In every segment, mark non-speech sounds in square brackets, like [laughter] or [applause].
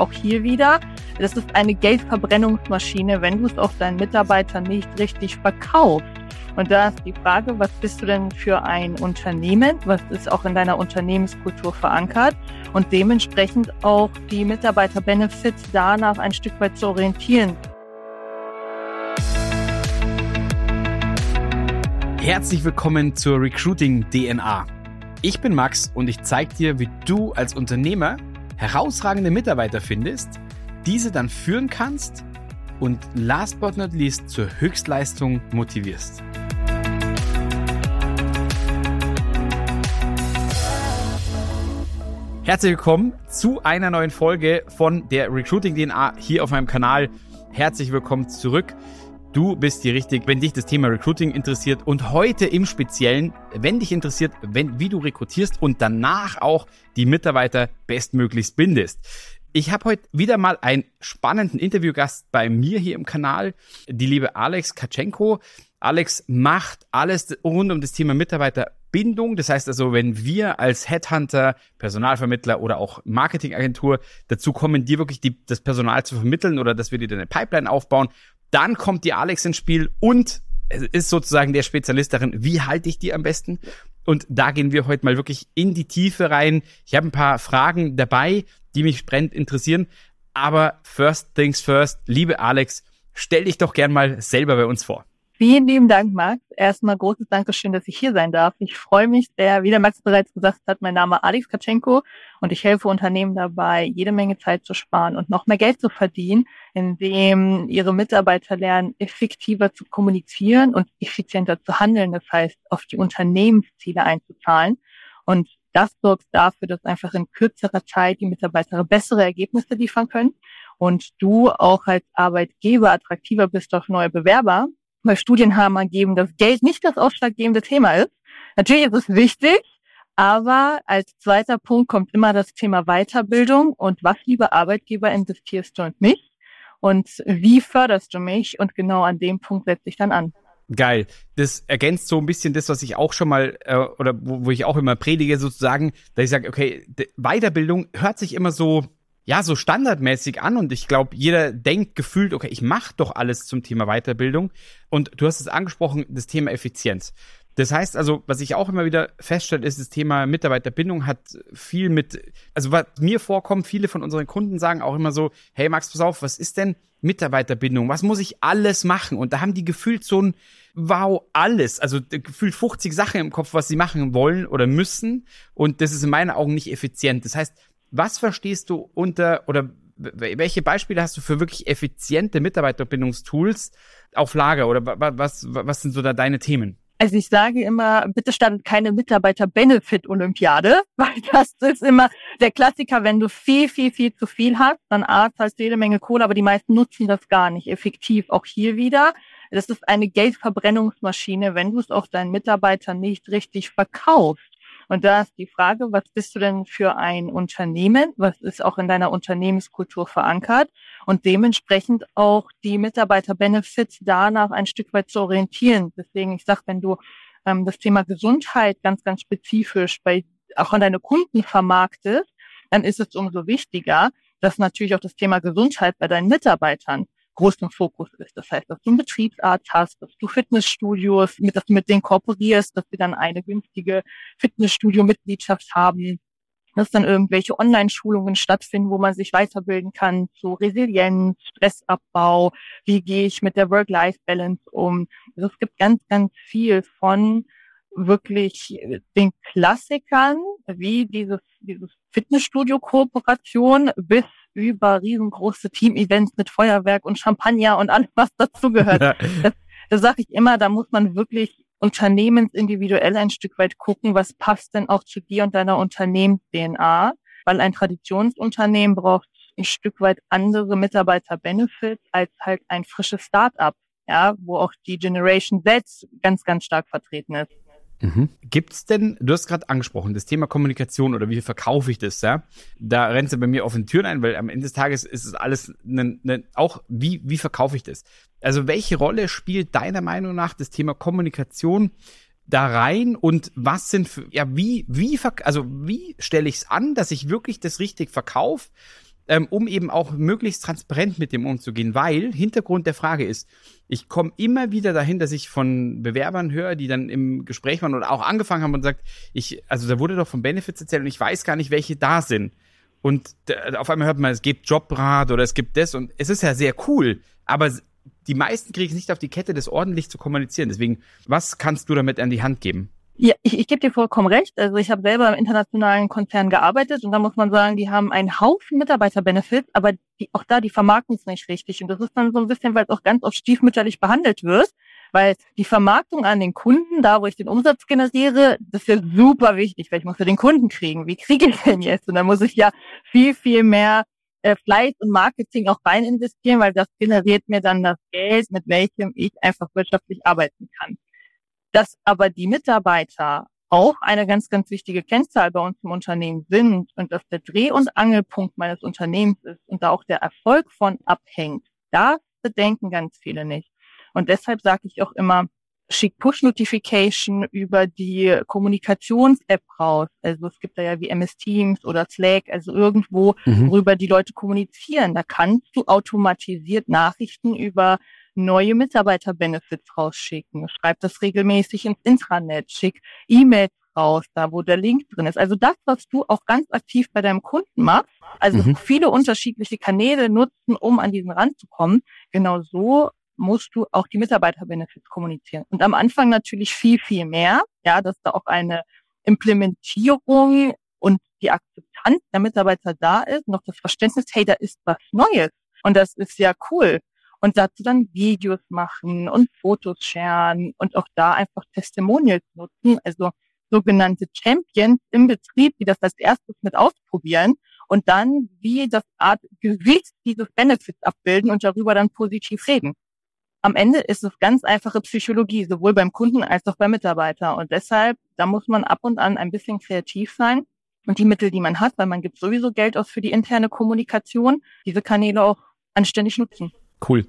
auch hier wieder. Das ist eine Geldverbrennungsmaschine, wenn du es auch deinen Mitarbeitern nicht richtig verkaufst. Und da ist die Frage, was bist du denn für ein Unternehmen? Was ist auch in deiner Unternehmenskultur verankert? Und dementsprechend auch die Mitarbeiter-Benefits danach ein Stück weit zu orientieren. Herzlich willkommen zur Recruiting DNA. Ich bin Max und ich zeige dir, wie du als Unternehmer herausragende Mitarbeiter findest, diese dann führen kannst und last but not least zur Höchstleistung motivierst. Herzlich willkommen zu einer neuen Folge von der Recruiting DNA hier auf meinem Kanal. Herzlich willkommen zurück. Du bist hier richtig, wenn dich das Thema Recruiting interessiert und heute im Speziellen, wenn dich interessiert, wenn, wie du rekrutierst und danach auch die Mitarbeiter bestmöglichst bindest. Ich habe heute wieder mal einen spannenden Interviewgast bei mir hier im Kanal, die liebe Alex Katschenko. Alex macht alles rund um das Thema Mitarbeiterbindung. Das heißt also, wenn wir als Headhunter, Personalvermittler oder auch Marketingagentur dazu kommen, dir wirklich die, das Personal zu vermitteln oder dass wir dir eine Pipeline aufbauen, dann kommt die Alex ins Spiel und ist sozusagen der Spezialist darin, wie halte ich die am besten? Und da gehen wir heute mal wirklich in die Tiefe rein. Ich habe ein paar Fragen dabei, die mich brennend interessieren. Aber first things first, liebe Alex, stell dich doch gern mal selber bei uns vor. Vielen lieben Dank, Max. Erstmal großes Dankeschön, dass ich hier sein darf. Ich freue mich sehr. Wie der Max bereits gesagt hat, mein Name ist Alex Katschenko und ich helfe Unternehmen dabei, jede Menge Zeit zu sparen und noch mehr Geld zu verdienen, indem ihre Mitarbeiter lernen, effektiver zu kommunizieren und effizienter zu handeln. Das heißt, auf die Unternehmensziele einzuzahlen. Und das sorgt dafür, dass einfach in kürzerer Zeit die Mitarbeiter bessere Ergebnisse liefern können und du auch als Arbeitgeber attraktiver bist auf neue Bewerber, weil Studien haben ergeben, dass Geld nicht das ausschlaggebende Thema ist. Natürlich ist es wichtig, aber als zweiter Punkt kommt immer das Thema Weiterbildung und was, liebe Arbeitgeber, investierst du in mich und wie förderst du mich? Und genau an dem Punkt setze ich dann an. Geil. Das ergänzt so ein bisschen das, was ich auch schon mal, äh, oder wo, wo ich auch immer predige, sozusagen, dass ich sage, okay, Weiterbildung hört sich immer so ja, so standardmäßig an und ich glaube, jeder denkt gefühlt, okay, ich mache doch alles zum Thema Weiterbildung. Und du hast es angesprochen, das Thema Effizienz. Das heißt also, was ich auch immer wieder feststelle, ist, das Thema Mitarbeiterbindung hat viel mit, also was mir vorkommt, viele von unseren Kunden sagen auch immer so, hey Max, pass auf, was ist denn Mitarbeiterbindung? Was muss ich alles machen? Und da haben die gefühlt so ein, wow, alles, also gefühlt 50 Sachen im Kopf, was sie machen wollen oder müssen. Und das ist in meinen Augen nicht effizient. Das heißt, was verstehst du unter oder welche Beispiele hast du für wirklich effiziente Mitarbeiterbindungstools auf Lager oder was, was sind so da deine Themen? Also ich sage immer, bitte stand keine Mitarbeiter-Benefit-Olympiade, [laughs] weil das ist immer der Klassiker, wenn du viel, viel, viel zu viel hast, dann A, zahlst du jede Menge Kohle, aber die meisten nutzen das gar nicht effektiv. Auch hier wieder, das ist eine Geldverbrennungsmaschine, wenn du es auch deinen Mitarbeitern nicht richtig verkaufst. Und da ist die Frage, was bist du denn für ein Unternehmen? Was ist auch in deiner Unternehmenskultur verankert? Und dementsprechend auch die Mitarbeiter-Benefits danach ein Stück weit zu orientieren. Deswegen, ich sag, wenn du ähm, das Thema Gesundheit ganz, ganz spezifisch bei auch an deine Kunden vermarktest, dann ist es umso wichtiger, dass natürlich auch das Thema Gesundheit bei deinen Mitarbeitern großen Fokus ist. Das heißt, dass du einen Betriebsarzt hast, dass du Fitnessstudios, mit, dass du mit denen kooperierst, dass sie dann eine günstige Fitnessstudio-Mitgliedschaft haben, dass dann irgendwelche Online-Schulungen stattfinden, wo man sich weiterbilden kann zu Resilienz, Stressabbau, wie gehe ich mit der Work-Life-Balance um. Also es gibt ganz, ganz viel von wirklich den Klassikern, wie dieses, dieses Fitnessstudio-Kooperation bis über riesengroße Team-Events mit Feuerwerk und Champagner und alles, was dazugehört. [laughs] das, das sage ich immer, da muss man wirklich unternehmensindividuell ein Stück weit gucken, was passt denn auch zu dir und deiner Unternehmens-DNA, weil ein Traditionsunternehmen braucht ein Stück weit andere Mitarbeiter-Benefits als halt ein frisches Start-up, ja, wo auch die Generation Z ganz, ganz stark vertreten ist. Mhm. Gibt's denn, du hast gerade angesprochen, das Thema Kommunikation oder wie verkaufe ich das, ja? Da rennt du bei mir auf den Türen ein, weil am Ende des Tages ist es alles ne, ne, auch, wie, wie verkaufe ich das? Also welche Rolle spielt deiner Meinung nach das Thema Kommunikation da rein und was sind für, ja, wie, wie, also wie stelle ich es an, dass ich wirklich das richtig verkaufe? Ähm, um eben auch möglichst transparent mit dem umzugehen, weil Hintergrund der Frage ist, ich komme immer wieder dahin, dass ich von Bewerbern höre, die dann im Gespräch waren oder auch angefangen haben und sagt, ich, also da wurde doch von Benefits erzählt und ich weiß gar nicht, welche da sind. Und auf einmal hört man, es gibt Jobrat oder es gibt das und es ist ja sehr cool, aber die meisten kriegen es nicht auf die Kette, das ordentlich zu kommunizieren. Deswegen, was kannst du damit an die Hand geben? Ja, ich, ich gebe dir vollkommen recht. Also ich habe selber im internationalen Konzern gearbeitet und da muss man sagen, die haben einen Haufen Mitarbeiterbenefits, aber die, auch da, die vermarkten es nicht richtig. Und das ist dann so ein bisschen, weil es auch ganz oft stiefmütterlich behandelt wird, weil die Vermarktung an den Kunden, da wo ich den Umsatz generiere, das ist ja super wichtig, weil ich muss ja den Kunden kriegen. Wie kriege ich den jetzt? Und da muss ich ja viel, viel mehr äh, Fleiß und Marketing auch rein investieren, weil das generiert mir dann das Geld, mit welchem ich einfach wirtschaftlich arbeiten kann dass aber die Mitarbeiter auch eine ganz, ganz wichtige Kennzahl bei uns im Unternehmen sind und dass der Dreh- und Angelpunkt meines Unternehmens ist und da auch der Erfolg von abhängt, das bedenken ganz viele nicht. Und deshalb sage ich auch immer, schick Push-Notification über die Kommunikations-App raus. Also es gibt da ja wie MS Teams oder Slack, also irgendwo, mhm. worüber die Leute kommunizieren. Da kannst du automatisiert Nachrichten über neue Mitarbeiter-Benefits rausschicken. Schreib das regelmäßig ins Intranet, schick E-Mails raus, da wo der Link drin ist. Also das, was du auch ganz aktiv bei deinem Kunden machst, also mhm. viele unterschiedliche Kanäle nutzen, um an diesen Rand zu kommen, genau so musst du auch die Mitarbeiter-Benefits kommunizieren. Und am Anfang natürlich viel, viel mehr, ja, dass da auch eine Implementierung und die Akzeptanz der Mitarbeiter da ist, noch das Verständnis, hey, da ist was Neues. Und das ist ja cool und dazu dann Videos machen und Fotos sharen und auch da einfach Testimonials nutzen, also sogenannte Champions im Betrieb, die das als erstes mit ausprobieren und dann wie das Art Gewicht dieses Benefits abbilden und darüber dann positiv reden. Am Ende ist es ganz einfache Psychologie, sowohl beim Kunden als auch beim Mitarbeiter. Und deshalb, da muss man ab und an ein bisschen kreativ sein und die Mittel, die man hat, weil man gibt sowieso Geld aus für die interne Kommunikation, diese Kanäle auch anständig nutzen. Cool.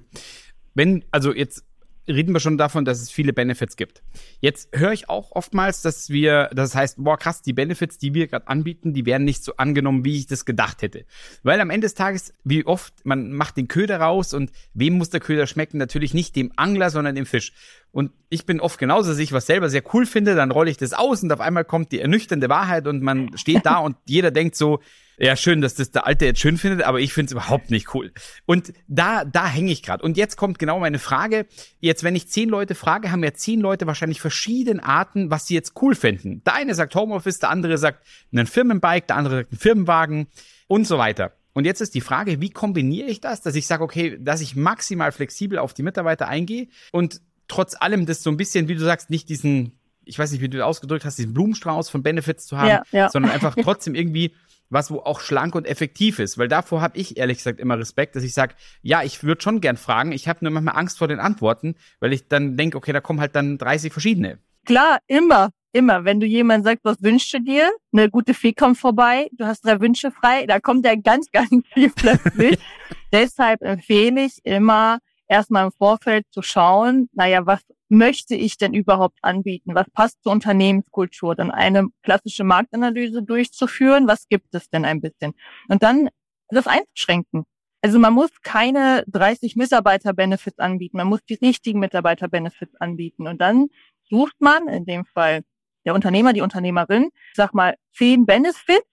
Wenn, also jetzt reden wir schon davon, dass es viele Benefits gibt. Jetzt höre ich auch oftmals, dass wir, das heißt, boah, krass, die Benefits, die wir gerade anbieten, die werden nicht so angenommen, wie ich das gedacht hätte. Weil am Ende des Tages, wie oft, man macht den Köder raus und wem muss der Köder schmecken? Natürlich nicht dem Angler, sondern dem Fisch. Und ich bin oft genauso, dass ich was selber sehr cool finde, dann rolle ich das aus und auf einmal kommt die ernüchternde Wahrheit und man steht da und jeder denkt so, ja, schön, dass das der Alte jetzt schön findet, aber ich finde es überhaupt nicht cool. Und da, da hänge ich gerade. Und jetzt kommt genau meine Frage. Jetzt, wenn ich zehn Leute frage, haben ja zehn Leute wahrscheinlich verschiedene Arten, was sie jetzt cool finden. Der eine sagt Homeoffice, der andere sagt einen Firmenbike, der andere sagt einen Firmenwagen und so weiter. Und jetzt ist die Frage, wie kombiniere ich das, dass ich sage, okay, dass ich maximal flexibel auf die Mitarbeiter eingehe und trotz allem das so ein bisschen, wie du sagst, nicht diesen, ich weiß nicht, wie du das ausgedrückt hast, diesen Blumenstrauß von Benefits zu haben, ja, ja. sondern einfach trotzdem irgendwie was wo auch schlank und effektiv ist, weil davor habe ich ehrlich gesagt immer Respekt, dass ich sage, ja, ich würde schon gern fragen, ich habe nur manchmal Angst vor den Antworten, weil ich dann denke, okay, da kommen halt dann 30 verschiedene. Klar, immer, immer. Wenn du jemand sagst, was wünschst du dir? Eine gute Fee kommt vorbei, du hast drei Wünsche frei, da kommt ja ganz, [laughs] ganz viel plötzlich. [laughs] Deshalb empfehle ich immer, erstmal im Vorfeld zu schauen, naja, was möchte ich denn überhaupt anbieten? Was passt zur Unternehmenskultur? Dann eine klassische Marktanalyse durchzuführen. Was gibt es denn ein bisschen? Und dann das einzuschränken. Also man muss keine 30 Mitarbeiter-Benefits anbieten. Man muss die richtigen Mitarbeiter-Benefits anbieten. Und dann sucht man, in dem Fall der Unternehmer, die Unternehmerin, sag mal, zehn Benefits,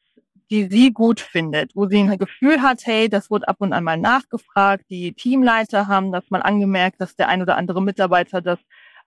die sie gut findet, wo sie ein Gefühl hat, hey, das wurde ab und an mal nachgefragt, die Teamleiter haben das mal angemerkt, dass der ein oder andere Mitarbeiter das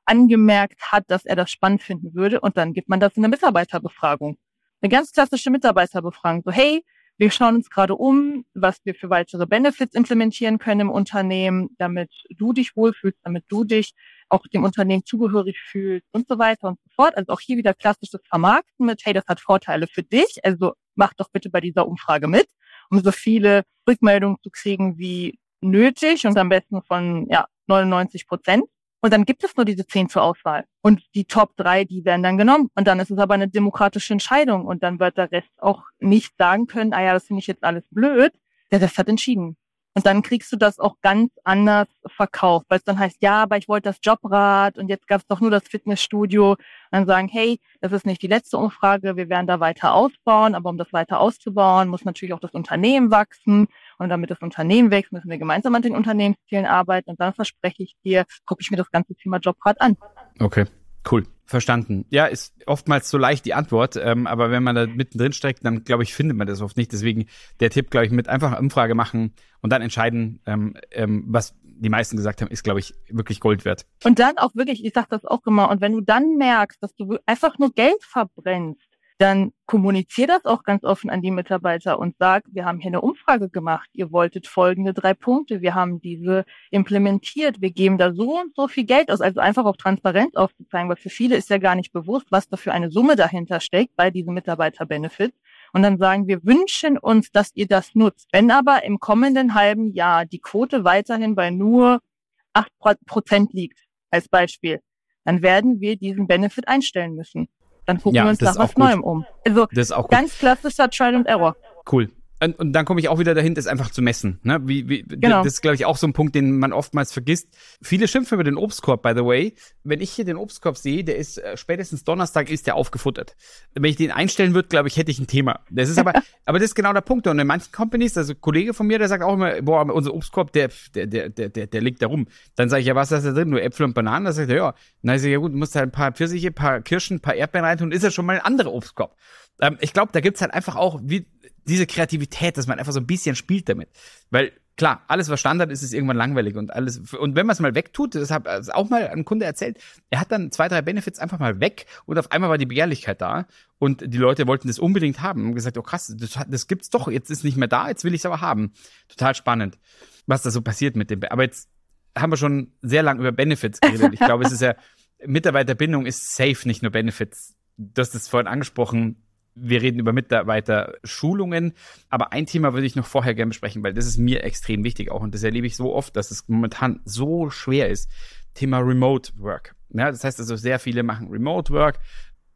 angemerkt hat, dass er das spannend finden würde und dann gibt man das in eine Mitarbeiterbefragung. Eine ganz klassische Mitarbeiterbefragung. So, hey, wir schauen uns gerade um, was wir für weitere Benefits implementieren können im Unternehmen, damit du dich wohlfühlst, damit du dich auch dem Unternehmen zugehörig fühlst und so weiter und so fort. Also auch hier wieder klassisches Vermarkten mit, hey, das hat Vorteile für dich, also mach doch bitte bei dieser Umfrage mit, um so viele Rückmeldungen zu kriegen wie nötig und am besten von ja, 99 Prozent. Und dann gibt es nur diese zehn zur Auswahl. Und die Top drei, die werden dann genommen. Und dann ist es aber eine demokratische Entscheidung. Und dann wird der Rest auch nicht sagen können, ah ja, das finde ich jetzt alles blöd. Der Rest hat entschieden. Und dann kriegst du das auch ganz anders verkauft, weil es dann heißt, ja, aber ich wollte das Jobrad und jetzt gab es doch nur das Fitnessstudio. Und dann sagen, hey, das ist nicht die letzte Umfrage, wir werden da weiter ausbauen, aber um das weiter auszubauen, muss natürlich auch das Unternehmen wachsen. Und damit das Unternehmen wächst, müssen wir gemeinsam an den Unternehmenszielen arbeiten. Und dann verspreche ich dir, gucke ich mir das ganze Thema Jobrat an. Okay. Cool, verstanden. Ja, ist oftmals so leicht die Antwort, ähm, aber wenn man da mittendrin steckt, dann glaube ich, findet man das oft nicht. Deswegen der Tipp, glaube ich, mit einfach Umfrage machen und dann entscheiden, ähm, ähm, was die meisten gesagt haben, ist, glaube ich, wirklich Gold wert. Und dann auch wirklich, ich sage das auch immer, und wenn du dann merkst, dass du einfach nur Geld verbrennst, dann kommunizier das auch ganz offen an die Mitarbeiter und sag, wir haben hier eine Umfrage gemacht, ihr wolltet folgende drei Punkte, wir haben diese implementiert, wir geben da so und so viel Geld aus, also einfach auch Transparenz aufzuzeigen, weil für viele ist ja gar nicht bewusst, was da für eine Summe dahinter steckt bei diesen Mitarbeiter-Benefits. Und dann sagen wir wünschen uns, dass ihr das nutzt. Wenn aber im kommenden halben Jahr die Quote weiterhin bei nur acht Prozent liegt, als Beispiel, dann werden wir diesen Benefit einstellen müssen. Dann gucken ja, wir uns nach was Neuem um. Also ganz klassischer Trial and Error. Cool. Und, und dann komme ich auch wieder dahin, das einfach zu messen. Ne? Wie, wie, genau. Das ist, glaube ich, auch so ein Punkt, den man oftmals vergisst. Viele schimpfen über den Obstkorb, by the way. Wenn ich hier den Obstkorb sehe, der ist äh, spätestens Donnerstag ist der aufgefuttert. Wenn ich den einstellen würde, glaube ich, hätte ich ein Thema. Das ist aber, [laughs] aber das ist genau der Punkt. Und in manchen Companies, also ein Kollege von mir, der sagt auch immer, boah, unser Obstkorb, der, der, der, der, der, der liegt da rum. Dann sage ich, ja, was ist da drin? Nur Äpfel und Bananen? Da sagt er, ja. Dann sage ich, ja gut, du musst halt ein paar Pfirsiche, ein paar Kirschen, ein paar Erdbeeren rein tun, ist ja schon mal ein anderer Obstkorb. Ähm, ich glaube, da gibt's halt einfach auch, wie, diese Kreativität, dass man einfach so ein bisschen spielt damit. Weil klar, alles was Standard ist, ist irgendwann langweilig und alles und wenn man es mal wegtut, das hat also auch mal ein Kunde erzählt, er hat dann zwei, drei Benefits einfach mal weg und auf einmal war die Begehrlichkeit da und die Leute wollten das unbedingt haben und gesagt, oh krass, das, das gibt's doch, jetzt ist nicht mehr da, jetzt will ich es aber haben. Total spannend, was da so passiert mit dem. Aber jetzt haben wir schon sehr lang über Benefits geredet. Ich [laughs] glaube, es ist ja Mitarbeiterbindung ist safe, nicht nur Benefits. Du hast es vorhin angesprochen, wir reden über Mitarbeiter-Schulungen, aber ein Thema würde ich noch vorher gerne besprechen, weil das ist mir extrem wichtig auch und das erlebe ich so oft, dass es momentan so schwer ist. Thema Remote Work. Ja, das heißt also, sehr viele machen Remote Work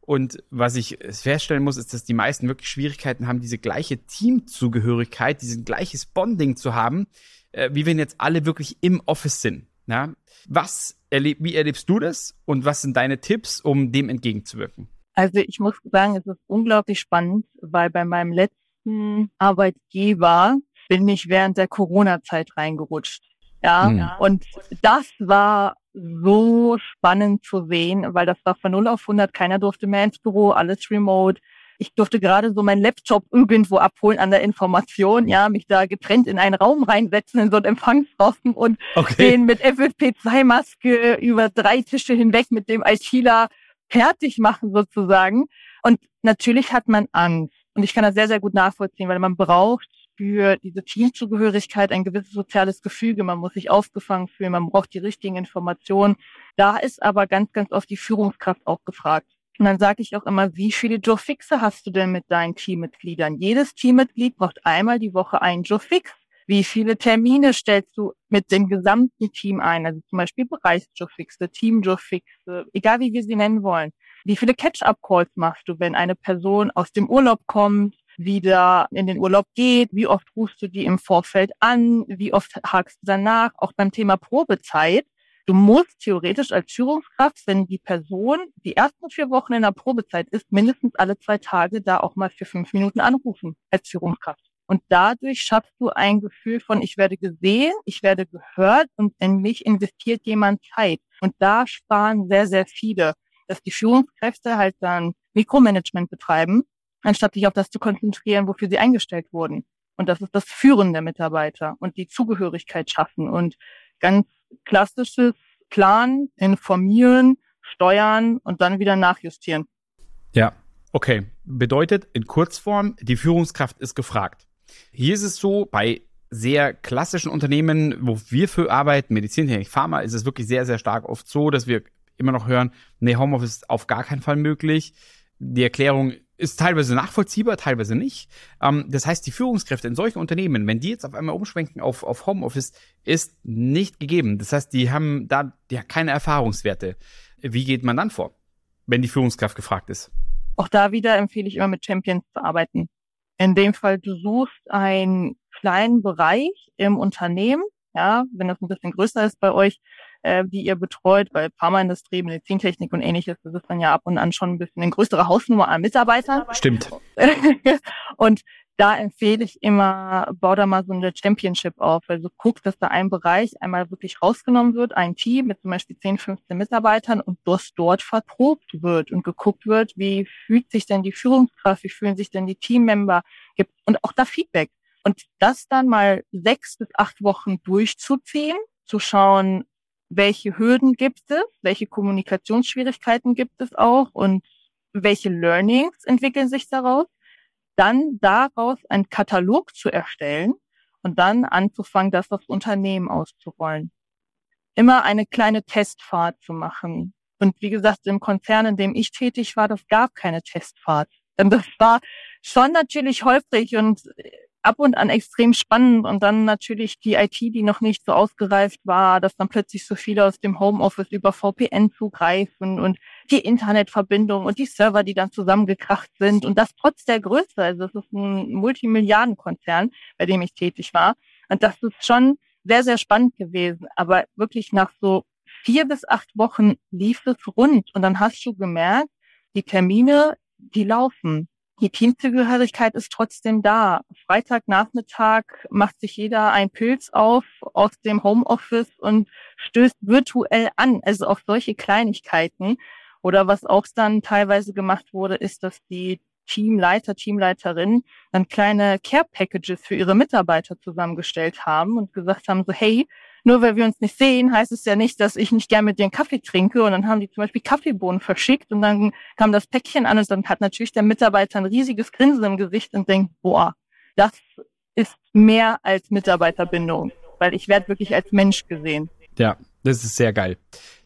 und was ich feststellen muss, ist, dass die meisten wirklich Schwierigkeiten haben, diese gleiche Teamzugehörigkeit, dieses gleiches Bonding zu haben, äh, wie wenn jetzt alle wirklich im Office sind. Ja? Was erleb wie erlebst du das und was sind deine Tipps, um dem entgegenzuwirken? Also ich muss sagen, es ist unglaublich spannend, weil bei meinem letzten Arbeitgeber bin ich während der Corona-Zeit reingerutscht. Ja, mhm. und das war so spannend zu sehen, weil das war von 0 auf 100, keiner durfte mehr ins Büro, alles remote. Ich durfte gerade so meinen Laptop irgendwo abholen an der Information, ja, mich da getrennt in einen Raum reinsetzen, in so einen Empfangsraum und okay. den mit FFP2-Maske über drei Tische hinweg mit dem ITler fertig machen sozusagen. Und natürlich hat man Angst. Und ich kann das sehr, sehr gut nachvollziehen, weil man braucht für diese Teamzugehörigkeit ein gewisses soziales Gefüge. Man muss sich aufgefangen fühlen, man braucht die richtigen Informationen. Da ist aber ganz, ganz oft die Führungskraft auch gefragt. Und dann sage ich auch immer, wie viele Joe Fixe hast du denn mit deinen Teammitgliedern? Jedes Teammitglied braucht einmal die Woche einen Joe Fix. Wie viele Termine stellst du mit dem gesamten Team ein? Also zum Beispiel Bereichsjobfixe, Teamjobfixe, egal wie wir sie nennen wollen. Wie viele Catch-up-Calls machst du, wenn eine Person aus dem Urlaub kommt, wieder in den Urlaub geht? Wie oft rufst du die im Vorfeld an? Wie oft hakst du danach? Auch beim Thema Probezeit. Du musst theoretisch als Führungskraft, wenn die Person die ersten vier Wochen in der Probezeit ist, mindestens alle zwei Tage da auch mal für fünf Minuten anrufen als Führungskraft. Und dadurch schaffst du ein Gefühl von, ich werde gesehen, ich werde gehört und in mich investiert jemand Zeit. Und da sparen sehr, sehr viele, dass die Führungskräfte halt dann Mikromanagement betreiben, anstatt sich auf das zu konzentrieren, wofür sie eingestellt wurden. Und das ist das Führen der Mitarbeiter und die Zugehörigkeit schaffen und ganz klassisches Plan, informieren, steuern und dann wieder nachjustieren. Ja, okay. Bedeutet in Kurzform, die Führungskraft ist gefragt. Hier ist es so, bei sehr klassischen Unternehmen, wo wir für arbeiten, Medizintechnik, Pharma, ist es wirklich sehr, sehr stark oft so, dass wir immer noch hören, nee, Homeoffice ist auf gar keinen Fall möglich. Die Erklärung ist teilweise nachvollziehbar, teilweise nicht. Ähm, das heißt, die Führungskräfte in solchen Unternehmen, wenn die jetzt auf einmal umschwenken auf, auf Homeoffice, ist nicht gegeben. Das heißt, die haben da ja keine Erfahrungswerte. Wie geht man dann vor, wenn die Führungskraft gefragt ist? Auch da wieder empfehle ich immer mit Champions zu arbeiten. In dem Fall, du suchst einen kleinen Bereich im Unternehmen, ja, wenn das ein bisschen größer ist bei euch, äh, die ihr betreut, weil Pharmaindustrie, Medizintechnik und ähnliches, das ist dann ja ab und an schon ein bisschen eine größere Hausnummer an Mitarbeitern. Stimmt. [laughs] und da empfehle ich immer, bau da mal so eine Championship auf. Also guck, dass da ein Bereich einmal wirklich rausgenommen wird, ein Team mit zum Beispiel 10, 15 Mitarbeitern und das dort verprobt wird und geguckt wird, wie fühlt sich denn die Führungskraft, wie fühlen sich denn die Teammember, gibt und auch da Feedback. Und das dann mal sechs bis acht Wochen durchzuziehen, zu schauen, welche Hürden gibt es, welche Kommunikationsschwierigkeiten gibt es auch und welche Learnings entwickeln sich daraus dann daraus einen Katalog zu erstellen und dann anzufangen, das aufs Unternehmen auszurollen. Immer eine kleine Testfahrt zu machen. Und wie gesagt, im Konzern, in dem ich tätig war, das gab keine Testfahrt. Denn das war schon natürlich holprig und ab und an extrem spannend und dann natürlich die IT, die noch nicht so ausgereift war, dass dann plötzlich so viele aus dem Homeoffice über VPN zugreifen und die Internetverbindung und die Server, die dann zusammengekracht sind und das trotz der Größe. Also es ist ein Multimilliardenkonzern, bei dem ich tätig war. Und das ist schon sehr, sehr spannend gewesen. Aber wirklich nach so vier bis acht Wochen lief es rund und dann hast du gemerkt, die Termine, die laufen die Teamzugehörigkeit ist trotzdem da. Freitagnachmittag macht sich jeder ein Pilz auf aus dem Homeoffice und stößt virtuell an. Also auf solche Kleinigkeiten. Oder was auch dann teilweise gemacht wurde, ist, dass die Teamleiter, Teamleiterinnen dann kleine Care Packages für ihre Mitarbeiter zusammengestellt haben und gesagt haben so, hey, nur weil wir uns nicht sehen, heißt es ja nicht, dass ich nicht gern mit dir einen Kaffee trinke. Und dann haben die zum Beispiel Kaffeebohnen verschickt und dann kam das Päckchen an und dann hat natürlich der Mitarbeiter ein riesiges Grinsen im Gesicht und denkt, boah, das ist mehr als Mitarbeiterbindung, weil ich werde wirklich als Mensch gesehen. Ja, das ist sehr geil.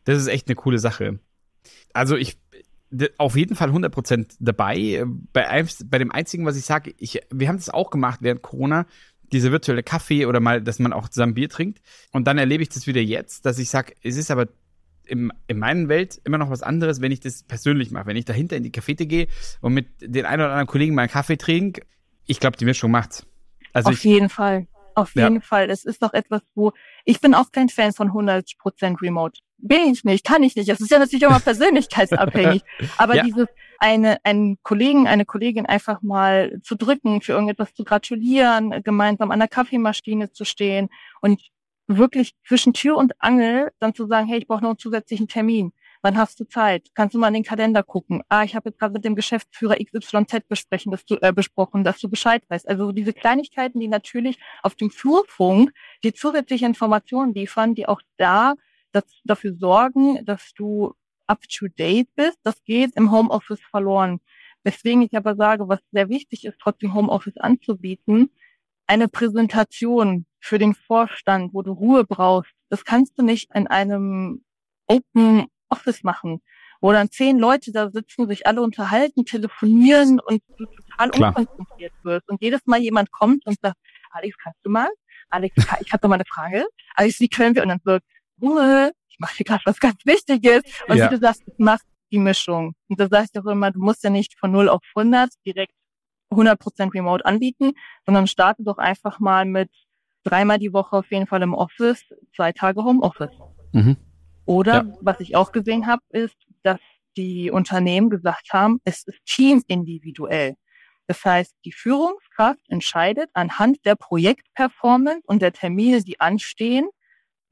Das ist echt eine coole Sache. Also ich auf jeden Fall 100% dabei. Bei, bei dem einzigen, was ich sage, ich, wir haben das auch gemacht während Corona diese virtuelle Kaffee oder mal, dass man auch zusammen Bier trinkt. Und dann erlebe ich das wieder jetzt, dass ich sage, es ist aber im, in meiner Welt immer noch was anderes, wenn ich das persönlich mache. Wenn ich dahinter in die Cafete gehe und mit den ein oder anderen Kollegen mal einen Kaffee trinke, ich glaube, die Mischung macht's. Also Auf ich, jeden Fall. Auf jeden ja. Fall. Es ist doch etwas, wo ich bin auch kein Fan von 100% Remote. Bin ich nicht, kann ich nicht. Das ist ja natürlich mal persönlichkeitsabhängig. [laughs] Aber ja. dieses eine, einen Kollegen, eine Kollegin einfach mal zu drücken, für irgendetwas zu gratulieren, gemeinsam an der Kaffeemaschine zu stehen und wirklich zwischen Tür und Angel dann zu sagen, hey, ich brauche noch einen zusätzlichen Termin. Wann hast du Zeit? Kannst du mal in den Kalender gucken? Ah, ich habe jetzt gerade mit dem Geschäftsführer XYZ besprechen, dass du, äh, besprochen, dass du Bescheid weißt. Also diese Kleinigkeiten, die natürlich auf dem Flurfunk die zusätzliche Informationen liefern, die auch da das, dafür sorgen, dass du up-to-date bist, das geht im Homeoffice verloren. Weswegen ich aber sage, was sehr wichtig ist, trotzdem Homeoffice anzubieten, eine Präsentation für den Vorstand, wo du Ruhe brauchst, das kannst du nicht in einem Open Office machen, wo dann zehn Leute da sitzen, sich alle unterhalten, telefonieren und du total Klar. unkonzentriert wirst. Und jedes Mal jemand kommt und sagt, Alex, kannst du mal? Alex, ich habe da mal eine Frage. Alex, wie können wir? Und dann wird Ruhe, ich mache hier gerade was ganz Wichtiges. Und ja. wie du sagst, mach die Mischung. Und das heißt auch immer, du musst ja nicht von 0 auf 100 direkt 100% Remote anbieten, sondern starte doch einfach mal mit dreimal die Woche auf jeden Fall im Office, zwei Tage Homeoffice. Mhm. Oder ja. was ich auch gesehen habe, ist, dass die Unternehmen gesagt haben, es ist teamindividuell. Das heißt, die Führungskraft entscheidet anhand der Projektperformance und der Termine, die anstehen,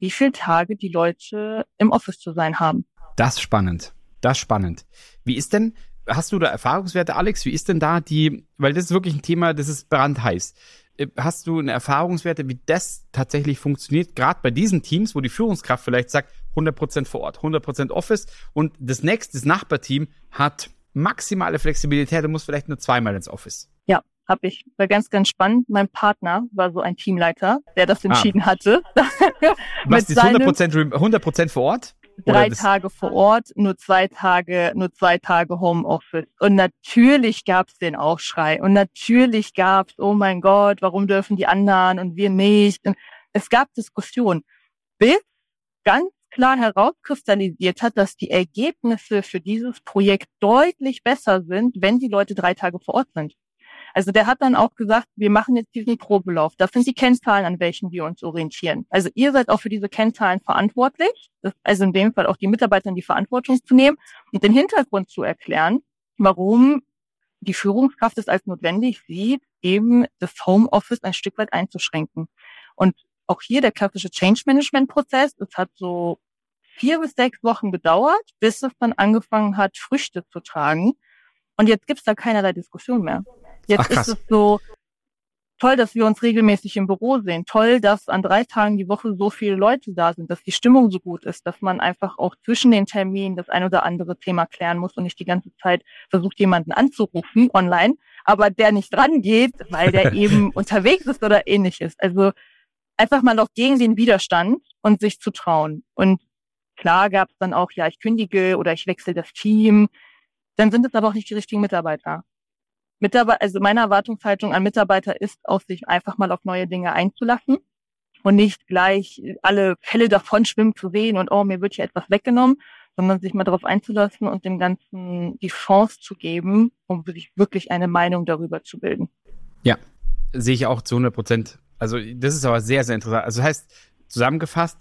wie viele Tage die Leute im Office zu sein haben. Das ist spannend. Das ist spannend. Wie ist denn, hast du da Erfahrungswerte, Alex? Wie ist denn da die, weil das ist wirklich ein Thema, das ist brandheiß. Äh, hast du eine Erfahrungswerte, wie das tatsächlich funktioniert, gerade bei diesen Teams, wo die Führungskraft vielleicht sagt, 100% vor Ort, 100% Office und das nächste, das Nachbarteam hat maximale Flexibilität und muss vielleicht nur zweimal ins Office? Ja, habe ich. War ganz, ganz spannend. Mein Partner war so ein Teamleiter, der das ah. entschieden ah. hatte. [laughs] Was ist 100%, 100 vor Ort? Drei Tage vor Ort, nur zwei Tage, nur zwei Tage Homeoffice. Und natürlich gab's den Aufschrei. Und natürlich gab's, oh mein Gott, warum dürfen die anderen und wir nicht? Und es gab Diskussionen, bis ganz klar herauskristallisiert hat, dass die Ergebnisse für dieses Projekt deutlich besser sind, wenn die Leute drei Tage vor Ort sind. Also der hat dann auch gesagt, wir machen jetzt diesen Probelauf. Das sind die Kennzahlen, an welchen wir uns orientieren. Also ihr seid auch für diese Kennzahlen verantwortlich. Also in dem Fall auch die Mitarbeiter in die Verantwortung zu nehmen und den Hintergrund zu erklären, warum die Führungskraft es als notwendig sieht, eben das Homeoffice ein Stück weit einzuschränken. Und auch hier der klassische Change Management Prozess, es hat so vier bis sechs Wochen gedauert, bis es dann angefangen hat, Früchte zu tragen. Und jetzt gibt's da keinerlei Diskussion mehr. Jetzt Ach, ist es so, toll, dass wir uns regelmäßig im Büro sehen. Toll, dass an drei Tagen die Woche so viele Leute da sind, dass die Stimmung so gut ist, dass man einfach auch zwischen den Terminen das ein oder andere Thema klären muss und nicht die ganze Zeit versucht, jemanden anzurufen online, aber der nicht dran geht, weil der [laughs] eben unterwegs ist oder ähnliches. Also einfach mal auch gegen den Widerstand und sich zu trauen. Und klar gab es dann auch, ja, ich kündige oder ich wechsle das Team. Dann sind es aber auch nicht die richtigen Mitarbeiter. Mitarbeiter, also meine Erwartungshaltung an Mitarbeiter ist auch, sich einfach mal auf neue Dinge einzulassen und nicht gleich alle Fälle davon schwimmen zu sehen und oh, mir wird hier etwas weggenommen, sondern sich mal darauf einzulassen und dem Ganzen die Chance zu geben, um sich wirklich eine Meinung darüber zu bilden. Ja, sehe ich auch zu 100 Prozent. Also das ist aber sehr, sehr interessant. Also das heißt, zusammengefasst,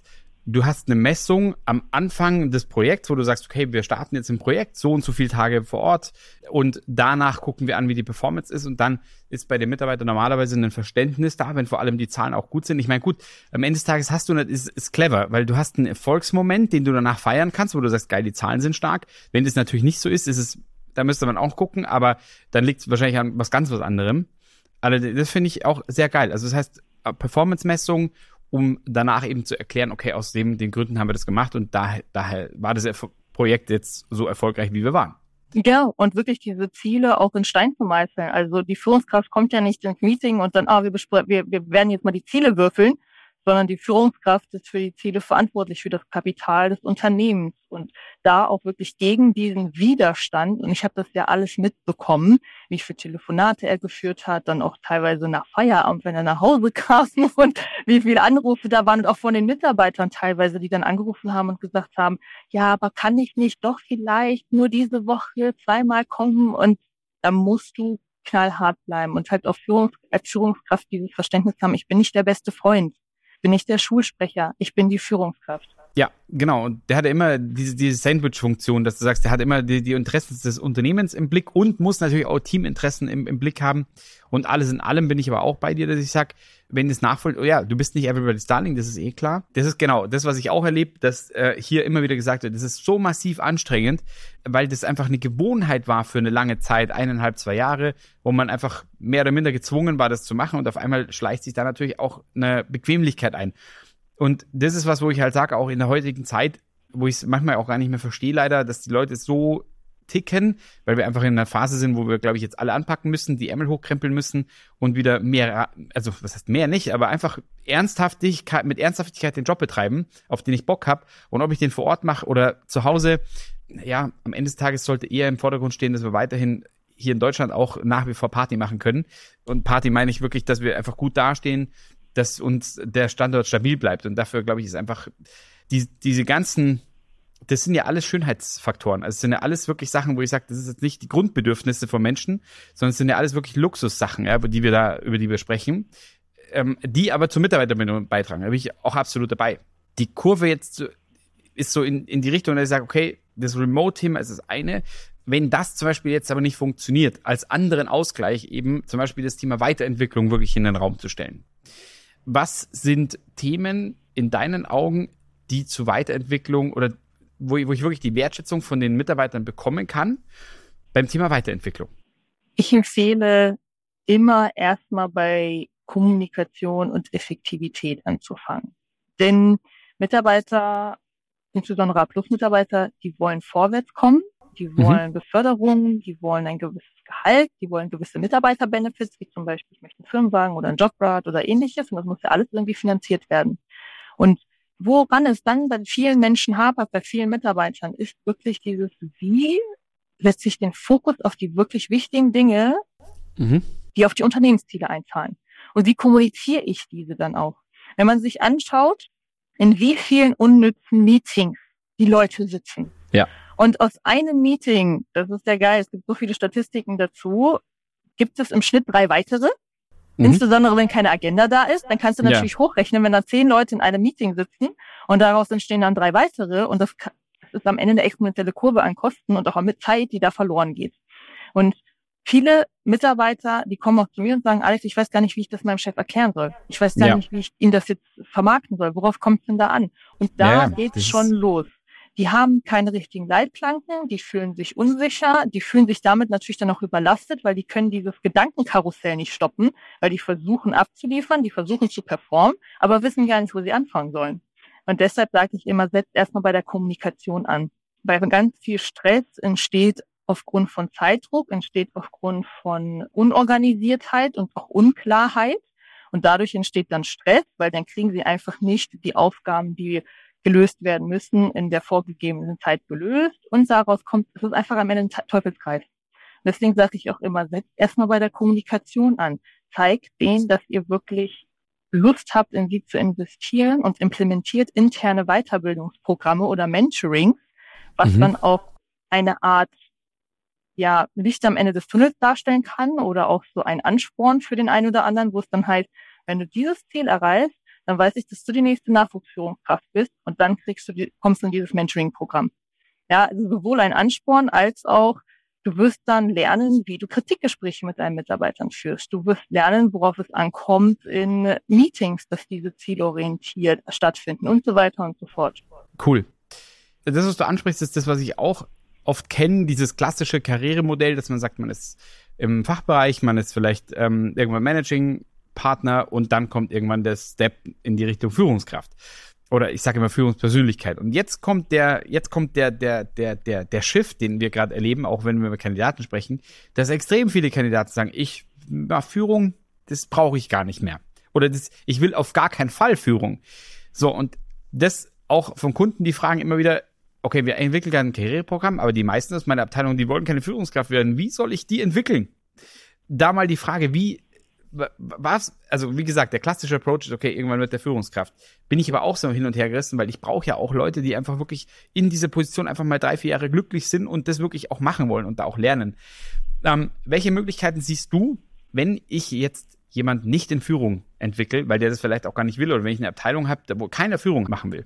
du hast eine Messung am Anfang des Projekts, wo du sagst, okay, wir starten jetzt im Projekt, so und so viele Tage vor Ort und danach gucken wir an, wie die Performance ist und dann ist bei den Mitarbeitern normalerweise ein Verständnis da, wenn vor allem die Zahlen auch gut sind. Ich meine, gut, am Ende des Tages hast du, ist, ist clever, weil du hast einen Erfolgsmoment, den du danach feiern kannst, wo du sagst, geil, die Zahlen sind stark. Wenn das natürlich nicht so ist, ist es, da müsste man auch gucken, aber dann liegt es wahrscheinlich an was ganz was anderem. Also das finde ich auch sehr geil. Also das heißt, Performance-Messung um danach eben zu erklären, okay, aus dem, den Gründen haben wir das gemacht und daher, daher war das Projekt jetzt so erfolgreich, wie wir waren. Ja, und wirklich diese Ziele auch in Stein zu meißeln. Also die Führungskraft kommt ja nicht ins Meeting und dann, ah, wir, wir, wir werden jetzt mal die Ziele würfeln, sondern die Führungskraft ist für die Ziele verantwortlich, für das Kapital des Unternehmens und da auch wirklich gegen diesen Widerstand. Und ich habe das ja alles mitbekommen, wie viele Telefonate er geführt hat, dann auch teilweise nach Feierabend, wenn er nach Hause [laughs] kam und wie viele Anrufe da waren und auch von den Mitarbeitern teilweise, die dann angerufen haben und gesagt haben, ja, aber kann ich nicht doch vielleicht nur diese Woche zweimal kommen und da musst du knallhart bleiben und halt auch Führungs als Führungskraft dieses Verständnis haben, ich bin nicht der beste Freund bin ich der Schulsprecher, ich bin die Führungskraft. Ja, genau. Und der hatte immer diese, diese Sandwich-Funktion, dass du sagst, der hat immer die, die Interessen des Unternehmens im Blick und muss natürlich auch Teaminteressen im, im Blick haben. Und alles in allem bin ich aber auch bei dir, dass ich sag, wenn es nachfolgt, oh ja, du bist nicht everybody's darling, das ist eh klar. Das ist genau das, was ich auch erlebt, dass äh, hier immer wieder gesagt wird, das ist so massiv anstrengend, weil das einfach eine Gewohnheit war für eine lange Zeit, eineinhalb, zwei Jahre, wo man einfach mehr oder minder gezwungen war, das zu machen und auf einmal schleicht sich da natürlich auch eine Bequemlichkeit ein. Und das ist was, wo ich halt sage, auch in der heutigen Zeit, wo ich es manchmal auch gar nicht mehr verstehe, leider, dass die Leute so ticken, weil wir einfach in einer Phase sind, wo wir, glaube ich, jetzt alle anpacken müssen, die Ärmel hochkrempeln müssen und wieder mehr, also was heißt mehr nicht, aber einfach Ernsthaftigkeit, mit Ernsthaftigkeit den Job betreiben, auf den ich Bock habe. Und ob ich den vor Ort mache oder zu Hause, ja, am Ende des Tages sollte eher im Vordergrund stehen, dass wir weiterhin hier in Deutschland auch nach wie vor Party machen können. Und Party meine ich wirklich, dass wir einfach gut dastehen, dass uns der Standort stabil bleibt. Und dafür, glaube ich, ist einfach die, diese ganzen das sind ja alles Schönheitsfaktoren. Also es sind ja alles wirklich Sachen, wo ich sage, das ist jetzt nicht die Grundbedürfnisse von Menschen, sondern es sind ja alles wirklich Luxussachen, ja, die wir da, über die wir sprechen, ähm, die aber zur Mitarbeiterbindung beitragen. Da bin ich auch absolut dabei. Die Kurve jetzt ist so in, in die Richtung, dass ich sage, okay, das Remote-Thema ist das eine. Wenn das zum Beispiel jetzt aber nicht funktioniert, als anderen Ausgleich eben zum Beispiel das Thema Weiterentwicklung wirklich in den Raum zu stellen. Was sind Themen in deinen Augen, die zu Weiterentwicklung oder wo ich, wo ich wirklich die Wertschätzung von den Mitarbeitern bekommen kann beim Thema Weiterentwicklung? Ich empfehle immer erstmal bei Kommunikation und Effektivität anzufangen. Denn Mitarbeiter, insbesondere A-Plus-Mitarbeiter, die wollen vorwärts kommen, die mhm. wollen mhm. Beförderung, die wollen ein gewisses Gehalt, die wollen gewisse Mitarbeiterbenefits, wie zum Beispiel, ich möchte einen Firmenwagen oder ein Jobrad oder ähnliches. Und das muss ja alles irgendwie finanziert werden. Und woran es dann bei vielen Menschen hapert, bei vielen Mitarbeitern, ist wirklich dieses, wie setze ich den Fokus auf die wirklich wichtigen Dinge, mhm. die auf die Unternehmensziele einzahlen. Und wie kommuniziere ich diese dann auch? Wenn man sich anschaut, in wie vielen unnützen Meetings die Leute sitzen. Ja. Und aus einem Meeting, das ist der geil, es gibt so viele Statistiken dazu, gibt es im Schnitt drei weitere. Mhm. Insbesondere wenn keine Agenda da ist, dann kannst du natürlich ja. hochrechnen, wenn da zehn Leute in einem Meeting sitzen und daraus entstehen dann drei weitere und das ist am Ende eine exponentielle Kurve an Kosten und auch mit Zeit, die da verloren geht. Und viele Mitarbeiter, die kommen auch zu mir und sagen, Alex, ich weiß gar nicht, wie ich das meinem Chef erklären soll. Ich weiß gar ja. nicht, wie ich ihn das jetzt vermarkten soll. Worauf kommt es denn da an? Und da ja, geht es schon los. Die haben keine richtigen Leitplanken, die fühlen sich unsicher, die fühlen sich damit natürlich dann auch überlastet, weil die können dieses Gedankenkarussell nicht stoppen, weil die versuchen abzuliefern, die versuchen zu performen, aber wissen gar nicht, wo sie anfangen sollen. Und deshalb sage ich immer, setzt erstmal bei der Kommunikation an. Weil ganz viel Stress entsteht aufgrund von Zeitdruck, entsteht aufgrund von Unorganisiertheit und auch Unklarheit. Und dadurch entsteht dann Stress, weil dann kriegen sie einfach nicht die Aufgaben, die gelöst werden müssen, in der vorgegebenen Zeit gelöst. Und daraus kommt, es ist einfach am Ende ein Teufelskreis. Deswegen sage ich auch immer, setzt erstmal bei der Kommunikation an. Zeigt denen, dass ihr wirklich Lust habt, in sie zu investieren und implementiert interne Weiterbildungsprogramme oder Mentoring, was mhm. dann auch eine Art ja, Licht am Ende des Tunnels darstellen kann oder auch so ein Ansporn für den einen oder anderen, wo es dann heißt, wenn du dieses Ziel erreichst, dann weiß ich, dass du die nächste Nachwuchsführungskraft bist und dann kriegst du die, kommst du in dieses Mentoring-Programm. Ja, also sowohl ein Ansporn als auch du wirst dann lernen, wie du Kritikgespräche mit deinen Mitarbeitern führst. Du wirst lernen, worauf es ankommt in Meetings, dass diese zielorientiert stattfinden und so weiter und so fort. Cool. Das, was du ansprichst, ist das, was ich auch oft kennen, dieses klassische Karrieremodell, dass man sagt, man ist im Fachbereich, man ist vielleicht ähm, irgendwann Managing-Partner und dann kommt irgendwann der Step in die Richtung Führungskraft. Oder ich sage immer Führungspersönlichkeit. Und jetzt kommt der, jetzt kommt der, der, der, der, der Shift, den wir gerade erleben, auch wenn wir über Kandidaten sprechen, dass extrem viele Kandidaten sagen, ich, na, Führung, das brauche ich gar nicht mehr. Oder das, ich will auf gar keinen Fall Führung. So, und das auch von Kunden, die fragen immer wieder, okay, wir entwickeln ein Karriereprogramm, aber die meisten aus meiner Abteilung, die wollen keine Führungskraft werden. Wie soll ich die entwickeln? Da mal die Frage, wie was, also wie gesagt, der klassische Approach ist, okay, irgendwann wird der Führungskraft. Bin ich aber auch so hin und her gerissen, weil ich brauche ja auch Leute, die einfach wirklich in dieser Position einfach mal drei, vier Jahre glücklich sind und das wirklich auch machen wollen und da auch lernen. Ähm, welche Möglichkeiten siehst du, wenn ich jetzt jemand nicht in Führung entwickle, weil der das vielleicht auch gar nicht will, oder wenn ich eine Abteilung habe, wo keiner Führung machen will?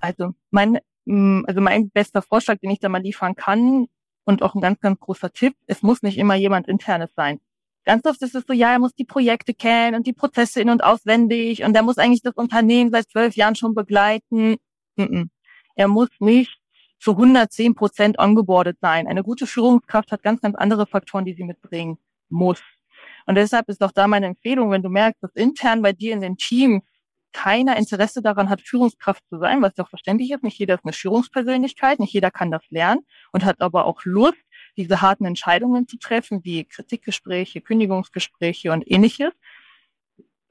Also mein Mm, also mein bester Vorschlag, den ich da mal liefern kann und auch ein ganz, ganz großer Tipp, es muss nicht immer jemand internes sein. Ganz oft ist es so, ja, er muss die Projekte kennen und die Prozesse in- und auswendig und er muss eigentlich das Unternehmen seit zwölf Jahren schon begleiten. Er muss nicht zu 110 Prozent ongeboardet sein. Eine gute Führungskraft hat ganz, ganz andere Faktoren, die sie mitbringen muss. Und deshalb ist auch da meine Empfehlung, wenn du merkst, dass intern bei dir in den Teams keiner Interesse daran hat, Führungskraft zu sein, was auch verständlich ist. Nicht jeder ist eine Führungspersönlichkeit, nicht jeder kann das lernen und hat aber auch Lust, diese harten Entscheidungen zu treffen, wie Kritikgespräche, Kündigungsgespräche und ähnliches,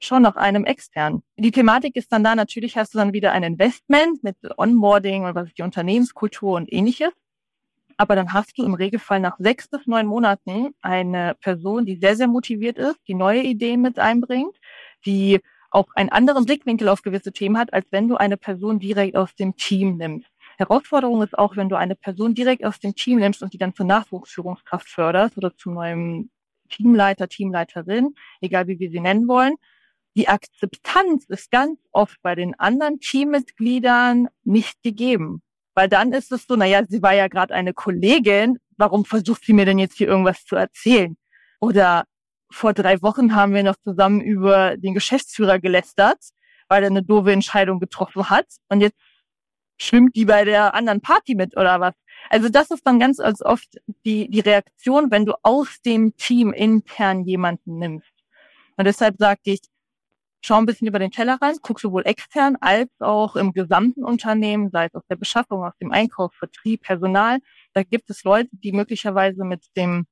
schon nach einem externen. Die Thematik ist dann da, natürlich hast du dann wieder ein Investment mit Onboarding und was die Unternehmenskultur und ähnliches. Aber dann hast du im Regelfall nach sechs bis neun Monaten eine Person, die sehr, sehr motiviert ist, die neue Ideen mit einbringt, die auch einen anderen Blickwinkel auf gewisse Themen hat, als wenn du eine Person direkt aus dem Team nimmst. Herausforderung ist auch, wenn du eine Person direkt aus dem Team nimmst und die dann zur Nachwuchsführungskraft förderst oder zu neuem Teamleiter, Teamleiterin, egal wie wir sie nennen wollen. Die Akzeptanz ist ganz oft bei den anderen Teammitgliedern nicht gegeben. Weil dann ist es so, naja, sie war ja gerade eine Kollegin, warum versucht sie mir denn jetzt hier irgendwas zu erzählen? Oder vor drei Wochen haben wir noch zusammen über den Geschäftsführer gelästert, weil er eine doofe Entscheidung getroffen hat. Und jetzt schwimmt die bei der anderen Party mit oder was. Also das ist dann ganz als oft die, die Reaktion, wenn du aus dem Team intern jemanden nimmst. Und deshalb sagte ich, schau ein bisschen über den Teller rein, guck sowohl extern als auch im gesamten Unternehmen, sei es aus der Beschaffung, aus dem Einkauf, Vertrieb, Personal. Da gibt es Leute, die möglicherweise mit dem